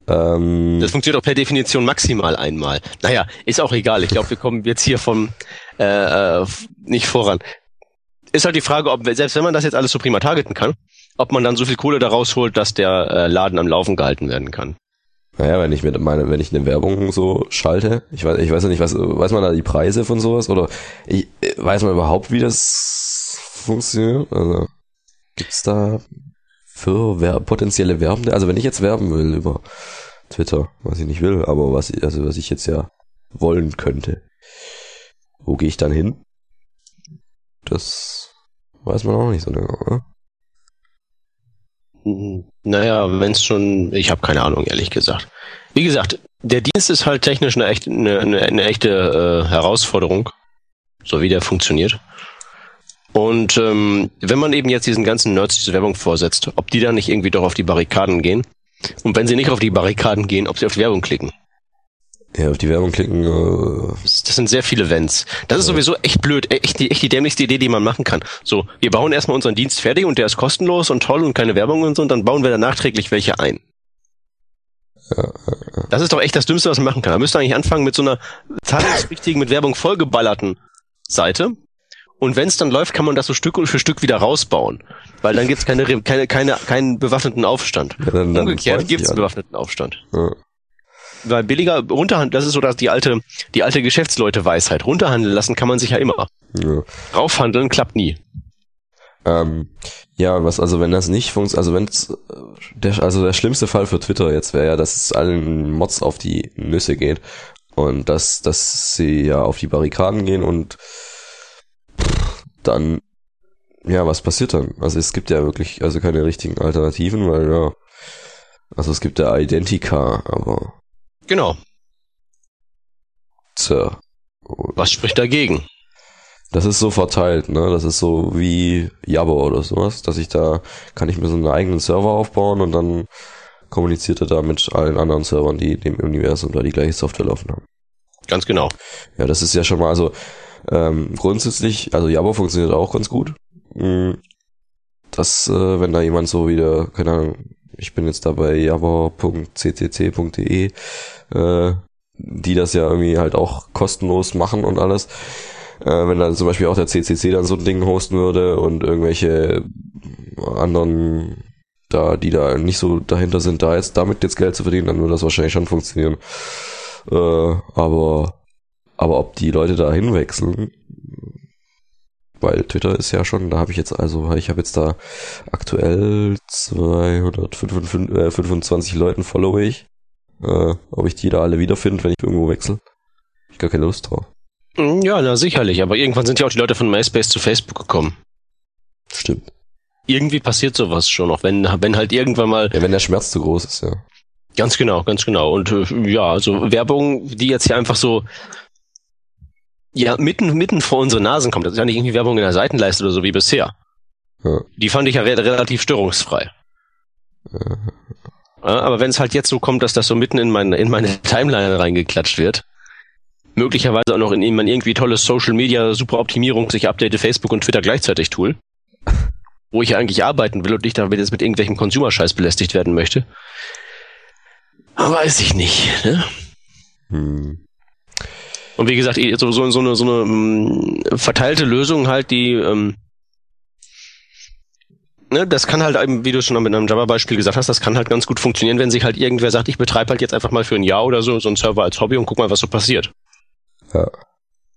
[SPEAKER 1] Ähm,
[SPEAKER 2] Das funktioniert auch per Definition maximal einmal. Naja, ist auch egal. Ich glaube, wir kommen jetzt hier vom äh, äh, nicht voran. Ist halt die Frage, ob selbst wenn man das jetzt alles so prima targeten kann, ob man dann so viel Kohle da rausholt, dass der äh, Laden am Laufen gehalten werden kann.
[SPEAKER 1] Naja, wenn ich mit meine, wenn ich eine Werbung so schalte, ich weiß, ich weiß ja nicht, was, weiß man da die Preise von sowas oder ich, weiß man überhaupt, wie das funktioniert? Also gibt's da für wer potenzielle Werbende? Also wenn ich jetzt werben will über Twitter, was ich nicht will, aber was ich, also was ich jetzt ja wollen könnte, wo gehe ich dann hin? Das weiß man auch nicht so genau, oder?
[SPEAKER 2] Mhm. Naja, wenn es schon, ich habe keine Ahnung, ehrlich gesagt. Wie gesagt, der Dienst ist halt technisch eine, echt, eine, eine, eine echte äh, Herausforderung, so wie der funktioniert. Und ähm, wenn man eben jetzt diesen ganzen Nerds diese Werbung vorsetzt, ob die dann nicht irgendwie doch auf die Barrikaden gehen? Und wenn sie nicht auf die Barrikaden gehen, ob sie auf die Werbung klicken?
[SPEAKER 1] Ja, auf die Werbung klicken, äh,
[SPEAKER 2] Das sind sehr viele Wenns. Das ist
[SPEAKER 1] Ja.
[SPEAKER 2] sowieso echt blöd, echt die, echt die dämlichste Idee, die man machen kann. So, wir bauen erstmal unseren Dienst fertig und der ist kostenlos und toll und keine Werbung und so und dann bauen wir da nachträglich welche ein. Das ist doch echt das Dümmste, was man machen kann. Da müsste eigentlich anfangen mit so einer zahlungspflichtigen, mit Werbung vollgeballerten Seite. Und wenn es dann läuft, kann man das so Stück für Stück wieder rausbauen. Weil dann gibt's keine, keine, keine, keinen bewaffneten Aufstand.
[SPEAKER 1] ja, dann, dann
[SPEAKER 2] Umgekehrt gibt's einen bewaffneten Aufstand.
[SPEAKER 1] Ja.
[SPEAKER 2] Weil billiger runterhandeln, das ist so dass die alte, die alte Geschäftsleute-Weisheit. Runterhandeln lassen kann man sich ja immer.
[SPEAKER 1] Ja.
[SPEAKER 2] Raufhandeln klappt nie.
[SPEAKER 1] Ähm, ja, was, also wenn das nicht funktioniert, also wenn der, also der schlimmste Fall für Twitter jetzt wäre ja, dass es allen Mods auf die Nüsse geht und dass, dass sie ja auf die Barrikaden gehen und dann, ja, was passiert dann? Also es gibt ja wirklich, also keine richtigen Alternativen, weil ja, also es gibt ja Identica, aber
[SPEAKER 2] Genau.
[SPEAKER 1] tja,
[SPEAKER 2] Was spricht dagegen?
[SPEAKER 1] Das ist so verteilt, ne? Das ist so wie Jabber oder sowas, dass ich da kann ich mir so einen eigenen Server aufbauen und dann kommuniziert er da mit allen anderen Servern, die dem Universum da die gleiche Software laufen haben.
[SPEAKER 2] Ganz genau.
[SPEAKER 1] Ja, das ist ja schon mal, also ähm, grundsätzlich, also Jabber funktioniert auch ganz gut. Mm, Das, äh, wenn da jemand so wieder, keine Ahnung, ich bin jetzt da bei jabber.ccc.de, äh, die das ja irgendwie halt auch kostenlos machen und alles. Äh, wenn dann zum Beispiel auch der CCC dann so ein Ding hosten würde und irgendwelche anderen da, die da nicht so dahinter sind, da jetzt damit jetzt Geld zu verdienen, dann würde das wahrscheinlich schon funktionieren. Äh, aber, aber ob die Leute da hinwechseln, weil Twitter ist ja schon, da habe ich jetzt also, ich habe jetzt da aktuell 225 Leuten follow ich. Äh, ob ich die da alle wiederfinde, wenn ich irgendwo wechsle. Ich gar keine Lust drauf.
[SPEAKER 2] Hm, Ja, na sicherlich. Aber irgendwann sind ja auch die Leute von MySpace zu Facebook gekommen.
[SPEAKER 1] Stimmt.
[SPEAKER 2] Irgendwie passiert sowas schon, auch wenn, wenn halt irgendwann mal
[SPEAKER 1] Ja, wenn der Schmerz zu groß ist, ja.
[SPEAKER 2] Ganz genau, ganz genau. Und äh, ja, also Werbung, die jetzt hier einfach so ja mitten mitten vor unsere Nasen kommt. Das ist ja nicht irgendwie Werbung in der Seitenleiste oder so wie bisher.
[SPEAKER 1] Ja.
[SPEAKER 2] Die fand ich ja re relativ störungsfrei.
[SPEAKER 1] Ja.
[SPEAKER 2] Ja, aber wenn es halt jetzt so kommt, dass das so mitten in meine in meine Timeline reingeklatscht wird, möglicherweise auch noch in, in mein irgendwie tolles Social Media Super Optimierung sich update Facebook und Twitter gleichzeitig Tool, wo ich ja eigentlich arbeiten will und nicht damit jetzt mit irgendwelchem Consumer-Scheiß belästigt werden möchte. Weiß ich nicht. Ne?
[SPEAKER 1] Hm.
[SPEAKER 2] Und wie gesagt, so, so, so eine, so eine mh, verteilte Lösung halt, die, ähm, ne, das kann halt eben, wie du schon mit einem Java-Beispiel gesagt hast, das kann halt ganz gut funktionieren, wenn sich halt irgendwer sagt, ich betreibe halt jetzt einfach mal für ein Jahr oder so so einen Server als Hobby und guck mal, was so passiert.
[SPEAKER 1] Ja.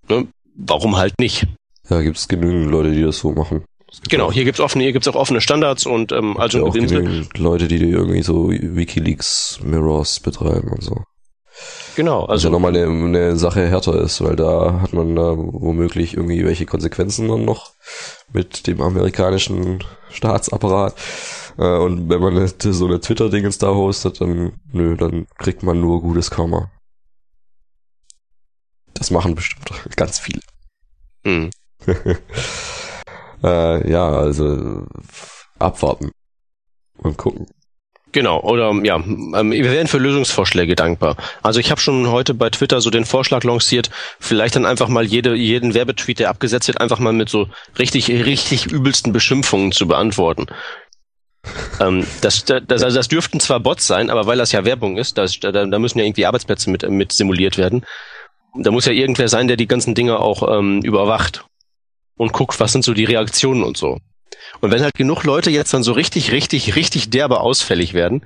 [SPEAKER 2] Ne? Warum halt nicht?
[SPEAKER 1] Ja, gibt es genügend Leute, die das so machen.
[SPEAKER 2] Genau, hier gibt's offene, hier gibt's auch offene Standards und ähm, also
[SPEAKER 1] ja auch Leute, die irgendwie so Wikileaks Mirrors betreiben und so.
[SPEAKER 2] Genau,
[SPEAKER 1] Also
[SPEAKER 2] also
[SPEAKER 1] nochmal eine, eine Sache härter ist, weil da hat man da womöglich irgendwie welche Konsequenzen dann noch mit dem amerikanischen Staatsapparat. Äh, Und wenn man so eine Twitter-Dingens da hostet, dann nö, dann kriegt man nur gutes Karma. Das machen bestimmt ganz viele.
[SPEAKER 2] hm.
[SPEAKER 1] äh, ja, also abwarten und gucken.
[SPEAKER 2] Genau, oder ja, ähm, wir wären für Lösungsvorschläge dankbar. Also ich habe schon heute bei Twitter so den Vorschlag lanciert, vielleicht dann einfach mal jede, jeden Werbetweet, der abgesetzt wird, einfach mal mit so richtig, richtig übelsten Beschimpfungen zu beantworten. ähm, das, das, also das dürften zwar Bots sein, aber weil das ja Werbung ist, das, da, da müssen ja irgendwie Arbeitsplätze mit, mit simuliert werden. Da muss ja irgendwer sein, der die ganzen Dinge auch ähm, überwacht und guckt, was sind so die Reaktionen und so. Und wenn halt genug Leute jetzt dann so richtig, richtig, richtig derbe ausfällig werden,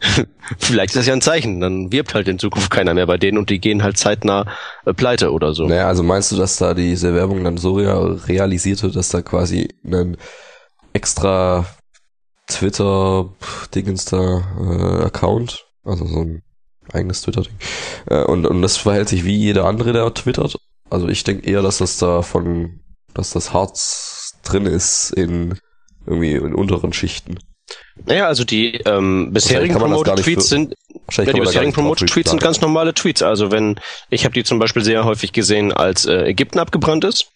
[SPEAKER 2] vielleicht ist das ja ein Zeichen. Dann wirbt halt in Zukunft keiner mehr bei denen und die gehen halt zeitnah äh, pleite oder so.
[SPEAKER 1] Naja, also meinst du, dass da diese Werbung dann so real, realisiert wird, dass da quasi ein extra Twitter-Dingens da äh, Account, also so ein eigenes Twitter-Ding, äh, und, und das verhält sich wie jeder andere, der twittert? Also ich denke eher, dass das da von, dass das Harz drin ist in irgendwie in unteren Schichten.
[SPEAKER 2] Naja, also die ähm, bisherigen
[SPEAKER 1] kann man das gar
[SPEAKER 2] Promoted
[SPEAKER 1] nicht
[SPEAKER 2] Tweets
[SPEAKER 1] für-
[SPEAKER 2] sind, ja, die bisherigen
[SPEAKER 1] nicht drauf
[SPEAKER 2] Promoted Tweets sind ganz normale Tweets. Also wenn, ich habe die zum Beispiel sehr häufig gesehen, als äh, Ägypten abgebrannt ist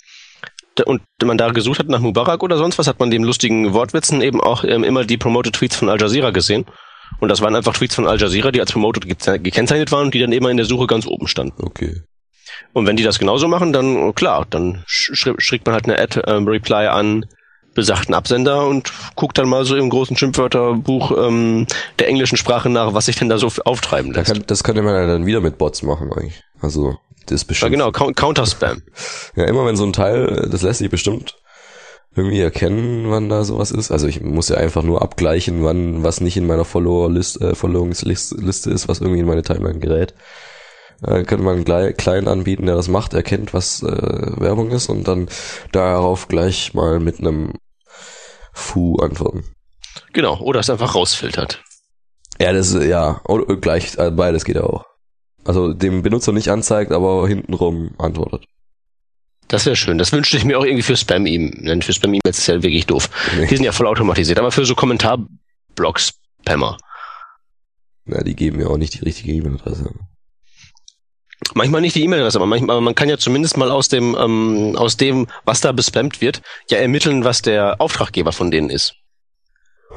[SPEAKER 2] und man da gesucht hat nach Mubarak oder sonst was, hat man dem lustigen Wortwitzen eben auch ähm, immer die Promoted Tweets von Al Jazeera gesehen. Und das waren einfach Tweets von Al Jazeera, die als Promoted ge- gekennzeichnet waren und die dann immer in der Suche ganz oben standen.
[SPEAKER 1] Okay.
[SPEAKER 2] Und wenn die das genauso machen, dann oh, klar, dann schickt man halt eine Ad-Reply an besagten Absender und guckt dann mal so im großen Schimpfwörterbuch ähm, der englischen Sprache nach, was sich denn da so auftreiben lässt.
[SPEAKER 1] kann, das könnte man ja dann wieder mit Bots machen eigentlich. Also das
[SPEAKER 2] ja,
[SPEAKER 1] bestimmt.
[SPEAKER 2] genau, Coun- Counter-Spam.
[SPEAKER 1] Ja, immer wenn so ein Teil, das lässt sich bestimmt irgendwie erkennen, wann da sowas ist. Also ich muss ja einfach nur abgleichen, wann was nicht in meiner Follower-Liste äh, Followungsliste Liste ist, was irgendwie in meine Timeline gerät. Äh, könnte man einen Client anbieten, der das macht, erkennt, was äh, Werbung ist und dann darauf gleich mal mit einem Fu antworten.
[SPEAKER 2] Genau, oder es einfach rausfiltert.
[SPEAKER 1] Ja, das ist, ja, oder gleich, äh, beides geht ja auch. Also dem Benutzer nicht anzeigt, aber hintenrum antwortet.
[SPEAKER 2] Das wäre schön. Das wünschte ich mir auch irgendwie für Spam-E-Mails. Für Spam-E-Mails ist ja wirklich doof.
[SPEAKER 1] Nee.
[SPEAKER 2] Die sind ja voll automatisiert. Aber für so Kommentarblog-Spammer.
[SPEAKER 1] Ja, die geben ja auch nicht die richtige E-Mail-Adresse.
[SPEAKER 2] Manchmal nicht die E-Mail-Adresse, aber manchmal, aber man kann ja zumindest mal aus dem, ähm, aus dem, was da bespammt wird, ja ermitteln, was der Auftraggeber von denen ist.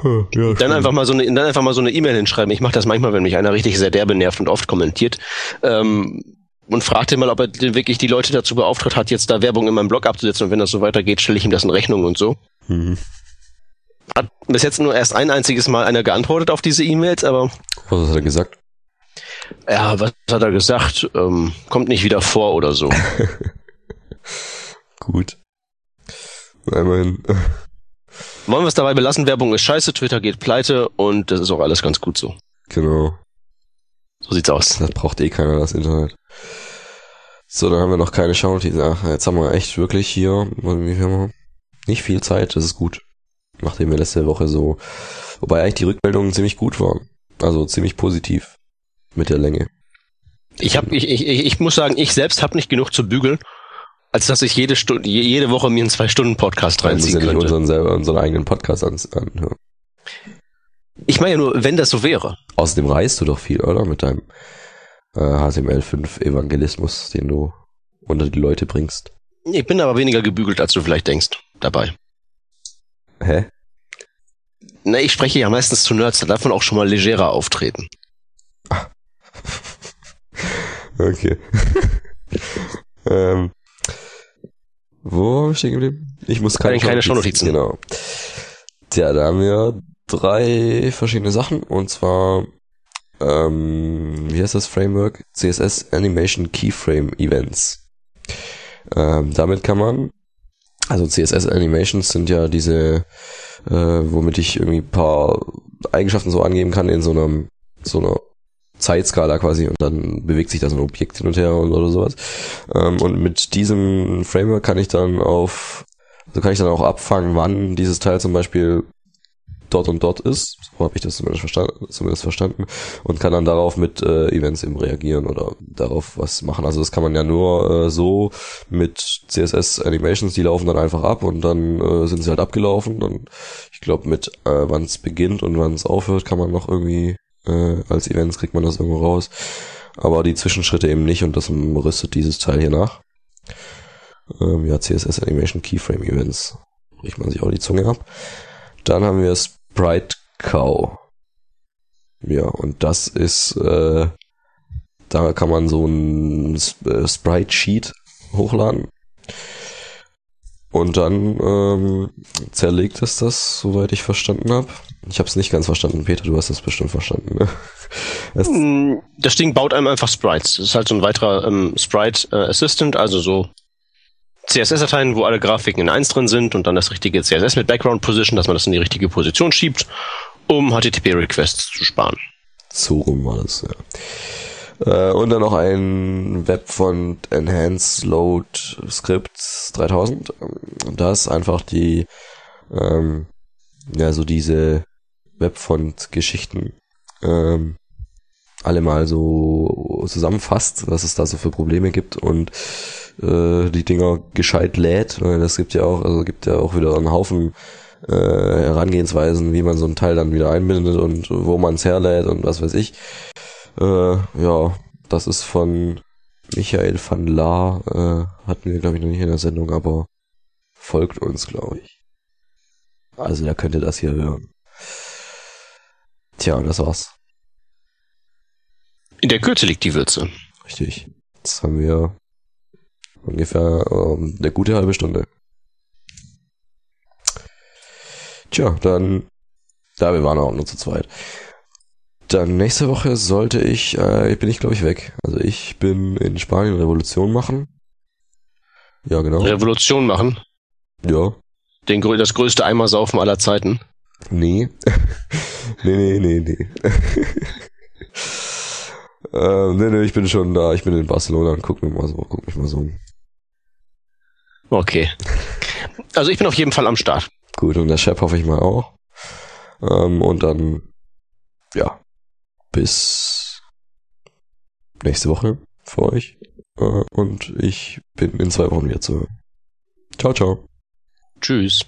[SPEAKER 1] Ja,
[SPEAKER 2] Dann einfach mal so eine, dann einfach mal so eine E-Mail hinschreiben. Ich mache das manchmal, wenn mich einer richtig sehr derbe nervt und oft kommentiert. Ähm, und fragt ihn mal, ob er denn wirklich die Leute dazu beauftragt hat, jetzt da Werbung in meinem Blog abzusetzen. Und wenn das so weitergeht, stelle ich ihm das in Rechnung und so.
[SPEAKER 1] Mhm.
[SPEAKER 2] Hat bis jetzt nur erst ein einziges Mal einer geantwortet auf diese E-Mails, aber
[SPEAKER 1] Was hat er gesagt?
[SPEAKER 2] Ja, was hat er gesagt? Ähm, kommt nicht wieder vor oder so.
[SPEAKER 1] Gut. Na, Immerhin.
[SPEAKER 2] Wollen wir es dabei belassen? Werbung ist scheiße, Twitter geht pleite und das ist auch alles ganz gut so.
[SPEAKER 1] Genau.
[SPEAKER 2] So sieht's aus.
[SPEAKER 1] Das braucht eh keiner, das Internet. So, dann haben wir noch keine Schaunotizen. Ach, jetzt haben wir echt wirklich hier, wie viel wir? Nicht viel Zeit, das ist gut. Nachdem wir letzte Woche so, wobei eigentlich die Rückmeldungen ziemlich gut waren. Also ziemlich positiv. Mit der Länge.
[SPEAKER 2] Ich hab, ich, ich, ich muss sagen, ich selbst habe nicht genug zu bügeln, als dass ich jede Stunde, je- jede Woche mir einen zwei Stunden Podcast
[SPEAKER 1] Dann müssen
[SPEAKER 2] reinziehen
[SPEAKER 1] ja nicht
[SPEAKER 2] könnte.
[SPEAKER 1] unseren, selber, unseren eigenen Podcast an, anhören.
[SPEAKER 2] Ich meine ja nur, wenn das so wäre.
[SPEAKER 1] Außerdem reist du doch viel, oder? Mit deinem äh, HTML5 Evangelismus, den du unter die Leute bringst.
[SPEAKER 2] Ich bin aber weniger gebügelt, als du vielleicht denkst, dabei.
[SPEAKER 1] Hä?
[SPEAKER 2] Na, ich spreche ja meistens zu Nerds, da darf man auch schon mal legerer auftreten.
[SPEAKER 1] Okay. ähm, wo haben wir stehen geblieben? Ich muss keine,
[SPEAKER 2] Keine Shownotizen.
[SPEAKER 1] Genau. Tja, da haben wir drei verschiedene Sachen und zwar ähm, wie heißt das Framework? CSS Animation Keyframe Events. Ähm, damit kann man, also CSS Animations sind ja diese, äh, womit ich irgendwie ein paar Eigenschaften so angeben kann in so einem, so einer Zeitskala quasi und dann bewegt sich da so ein Objekt hin und her und oder sowas. Ähm, und mit diesem Framework kann ich dann auf, also kann ich dann auch abfangen, wann dieses Teil zum Beispiel dort und dort ist, so habe ich das zumindest verstanden, zumindest verstanden, und kann dann darauf mit äh, Events eben reagieren oder darauf was machen. Also das kann man ja nur äh, so mit CSS Animations, die laufen dann einfach ab und dann äh, sind sie halt abgelaufen. Und ich glaube, mit äh, wann es beginnt und wann es aufhört, kann man noch irgendwie äh, als Events kriegt man das irgendwo raus. Aber die Zwischenschritte eben nicht und das rüstet dieses Teil hier nach. Ähm, ja, CSS Animation Keyframe Events. Riecht man sich auch die Zunge ab. Dann haben wir Sprite Cow. Ja, und das ist, äh, da kann man so ein äh, Sprite Sheet hochladen. Und dann ähm, zerlegt es das, soweit ich verstanden habe. Ich habe es nicht ganz verstanden, Peter, du hast das bestimmt verstanden. Ne?
[SPEAKER 2] Das, mm, das Ding baut einem einfach Sprites. Das ist halt so ein weiterer ähm, Sprite äh, Assistant, also so CSS-Dateien, wo alle Grafiken in eins drin sind und dann das richtige CSS mit Background Position, dass man das in die richtige Position schiebt, um HTTP-Requests zu sparen.
[SPEAKER 1] So rum war das, ja. Äh, und dann noch ein Webfont Enhanced Load Script 3000. Das ist einfach die, ähm, ja, so diese Webfont-Geschichten ähm, alle mal so zusammenfasst, was es da so für Probleme gibt und äh, die Dinger gescheit lädt. Das gibt ja auch, also gibt ja auch wieder einen Haufen äh, Herangehensweisen, wie man so ein Teil dann wieder einbindet und wo man es herlädt und was weiß ich. Äh, ja, das ist von Michael van La, äh, hatten wir glaube ich noch nicht in der Sendung, aber folgt uns, glaube ich. Also der könnte das hier hören. Tja, und das war's.
[SPEAKER 2] In der Kürze liegt die Würze.
[SPEAKER 1] Richtig. Jetzt haben wir ungefähr ähm, eine gute halbe Stunde. Tja, dann, da wir waren auch nur zu zweit. Dann nächste Woche sollte ich, äh, bin ich glaube ich weg. Also ich bin in Spanien Revolution machen.
[SPEAKER 2] Ja, genau. Revolution machen?
[SPEAKER 1] Ja.
[SPEAKER 2] Den, das größte Eimersaufen aller Zeiten?
[SPEAKER 1] Nee. nee, nee, nee, nee. äh, nee, nee, ich bin schon da. Ich bin in Barcelona und guck mich mal so, guck mich mal so um.
[SPEAKER 2] Okay. Also ich bin auf jeden Fall am Start.
[SPEAKER 1] Gut, und der Chef hoffe ich mal auch. Ähm, und dann, ja, bis nächste Woche für euch. Äh, und ich bin in zwei Wochen wieder zu hören. Ciao, ciao.
[SPEAKER 2] Tschüss.